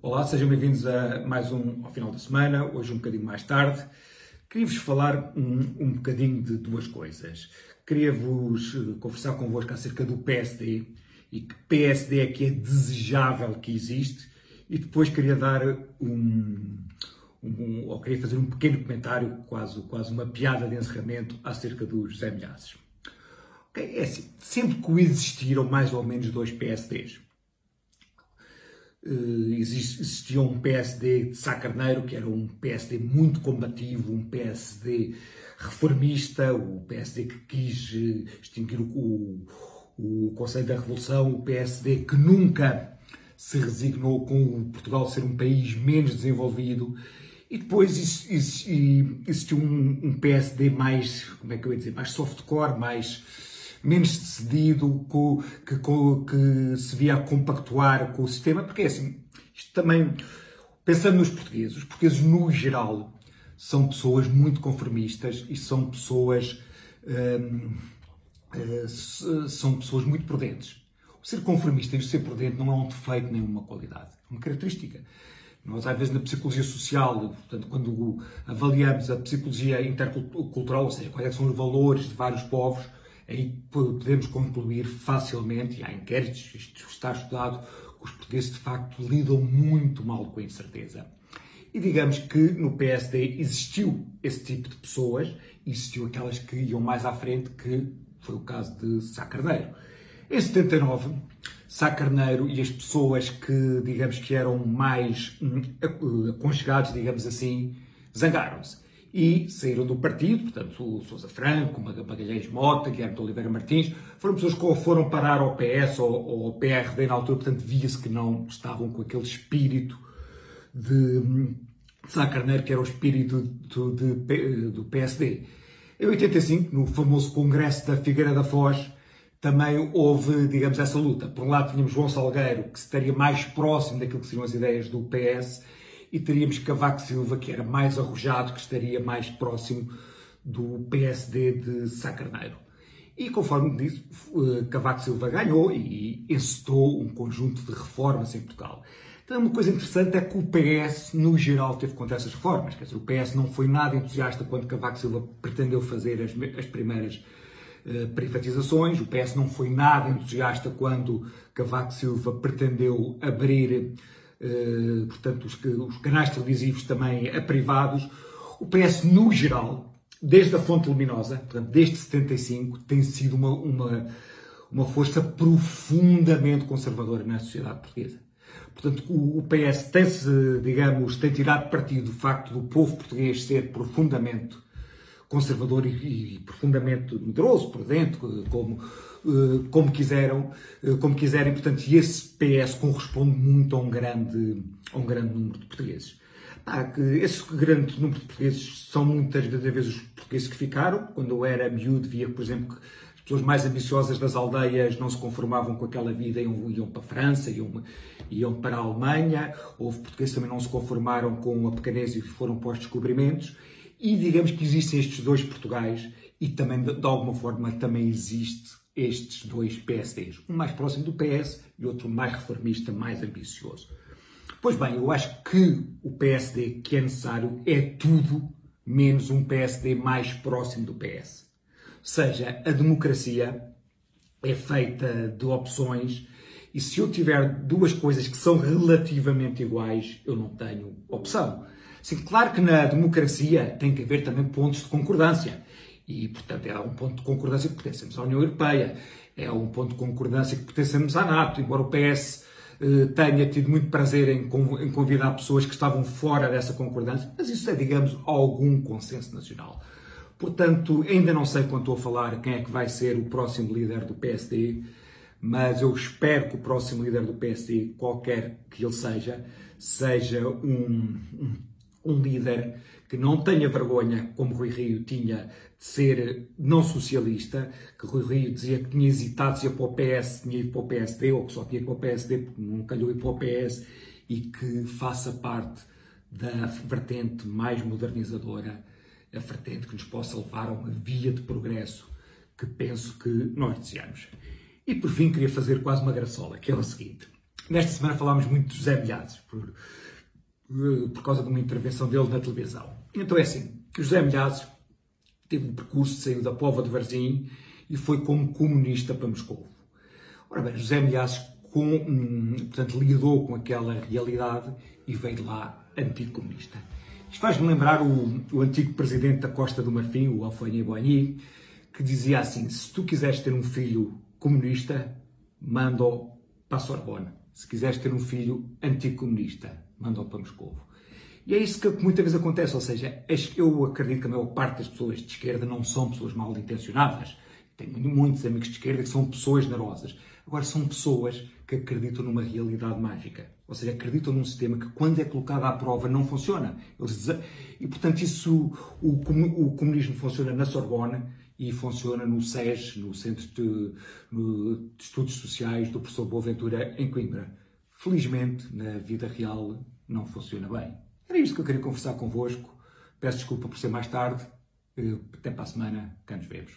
Olá, sejam bem-vindos a mais um ao final da semana, hoje um bocadinho mais tarde. Queria-vos falar um, um bocadinho de duas coisas. Queria-vos eh, conversar convosco acerca do PSD e que PSD é que é desejável que existe e depois queria dar um, um, ou queria fazer um pequeno comentário, quase, quase uma piada de encerramento acerca dos José Milhazes. É assim, sempre coexistiram mais ou menos dois PSDs. Eh, existia um PSD de Sá Carneiro, que era um PSD muito combativo, um PSD reformista, o PSD que quis uh, extinguir o, o, o Conselho da Revolução, o PSD que nunca se resignou com Portugal ser um país menos desenvolvido. E depois existiu um, um PSD mais, como é que eu ia dizer, mais softcore, mais menos decidido, que, que, se via a compactuar com o sistema, porque é assim, isto também, pensando nos portugueses, os portugueses no geral são pessoas muito conformistas e são pessoas, hum, hum, são pessoas muito prudentes. O ser conformista e o ser prudente não é um defeito nem uma qualidade, é uma característica. Nós, às vezes, na psicologia social, portanto, quando avaliamos a psicologia intercultural, ou seja, quais é são os valores de vários povos, aí podemos concluir facilmente, e há inquéritos, isto está estudado, que os portugueses de facto lidam muito mal com a incerteza. E digamos que no PSD existiu esse tipo de pessoas, existiu aquelas que iam mais à frente, que foi o caso de Sá Carneiro. Em 79, Sá Carneiro e as pessoas que, digamos que eram mais hum, aconchegados, digamos assim, zangaram-se e saíram do partido, portanto, o Sousa Franco, Magalhães Mota, Guilherme de Oliveira Martins, foram pessoas que foram parar ao PS ou, ou ao PRD na altura, portanto, via-se que não estavam com aquele espírito de, de Sá Carneiro, que era o espírito de, do PSD. Em 85, no famoso Congresso da Figueira da Foz, também houve, digamos, essa luta. Por um lado tínhamos João Salgueiro, que estaria mais próximo daquilo que seriam as ideias do PS, e teríamos Cavaco Silva, que era mais arrojado, que estaria mais próximo do PSD de Sá Carneiro. E conforme disse, eh, Cavaco Silva ganhou e encetou um conjunto de reformas em Portugal. Então, uma coisa interessante é que o PS, no geral, teve contra essas reformas. Quer dizer, o PS não foi nada entusiasta quando Cavaco Silva pretendeu fazer as, as primeiras uh, privatizações. O PS não foi nada entusiasta quando Cavaco Silva pretendeu abrir eh, portanto, os, os, canais televisivos também a privados. O PS, no geral, desde a Fonte Luminosa, portanto, desde 75, tem sido uma, uma, uma força profundamente conservadora na sociedade portuguesa. Portanto, o, o PS tem-se, digamos, tem tirado partido do facto do povo português ser profundamente conservador e, e profundamente medroso, prudente, como eh, como quiseram, eh, como quiserem, portanto, e esse PS corresponde muito a um grande, a um grande número de portugueses. Esse grande número de portugueses são muitas vezes os portugueses que ficaram. Quando eu era miúdo, via, por exemplo, que as pessoas mais ambiciosas das aldeias não se conformavam com aquela vida, iam, iam para a França, iam, iam para a Alemanha. Houve portugueses também não se conformaram com a pequenez e foram para os descobrimentos. E digamos que existem estes dois Portugais e também, de alguma forma, também existe estes dois PSDs, um mais próximo do PS e outro mais reformista, mais ambicioso. Pois bem, eu acho que o PSD que é necessário é tudo menos um PSD mais próximo do PS. Seja, a democracia é feita de opções e se eu tiver duas coisas que são relativamente iguais, eu não tenho opção. Sim, claro que na democracia tem que haver também pontos de concordância. E, portanto, é um ponto de concordância que pertencemos à União Europeia, é um ponto de concordância que pertencemos à NATO, embora o PS eh, tenha tido muito prazer em, convidar pessoas que estavam fora dessa concordância, mas isso é, digamos, algum consenso nacional. Portanto, ainda não sei quando estou a falar quem é que vai ser o próximo líder do PSD, mas eu espero que o próximo líder do PSD, qualquer que ele seja, seja um, um, um líder que não tenha vergonha, como Rui Rio tinha, de ser não socialista, que Rui Rio dizia que tinha hesitado se ia para o PS, tinha ido para o PSD, ou que só tinha ido para o PSD porque não calhou ir para o PS, e que faça parte da vertente mais modernizadora, a vertente que nos possa levar a uma via de progresso que penso que nós desejamos. E por fim queria fazer quase uma graçola, que é o seguinte. Nesta semana falámos muito de José Milhazes, por, por causa de uma intervenção dele na televisão. Então é assim, José Milhazes teve um percurso, saiu da Pova de Varzim e foi como comunista para Moscou. Ora bem, José Milhazes com, hum, portanto, lidou com aquela realidade e veio lá anticomunista. Isto faz-me lembrar o, o, antigo presidente da Costa do Marfim, o Alfonso Boigny, que dizia assim: se tu quiseres ter um filho comunista, manda-o para a Sorbonne. Se quiseres ter um filho anticomunista, manda-o para Moscou. E é isso que muitas vezes acontece, ou seja, eu acredito que a maior parte das pessoas de esquerda não são pessoas mal intencionadas. Tenho muitos amigos de esquerda que são pessoas generosas. Agora, são pessoas que acreditam numa realidade mágica. Ou seja, acreditam num sistema que, quando é colocado à prova, não funciona. E, portanto, isso, o, comunismo funciona na Sorbonne e funciona no SES, no Centro de, de Estudos Sociais do professor Boaventura, em Coimbra. Felizmente, na vida real, não funciona bem. Era isto que eu queria conversar convosco. Peço desculpa por ser mais tarde. Eh, até para a semana. Cá nos vemos.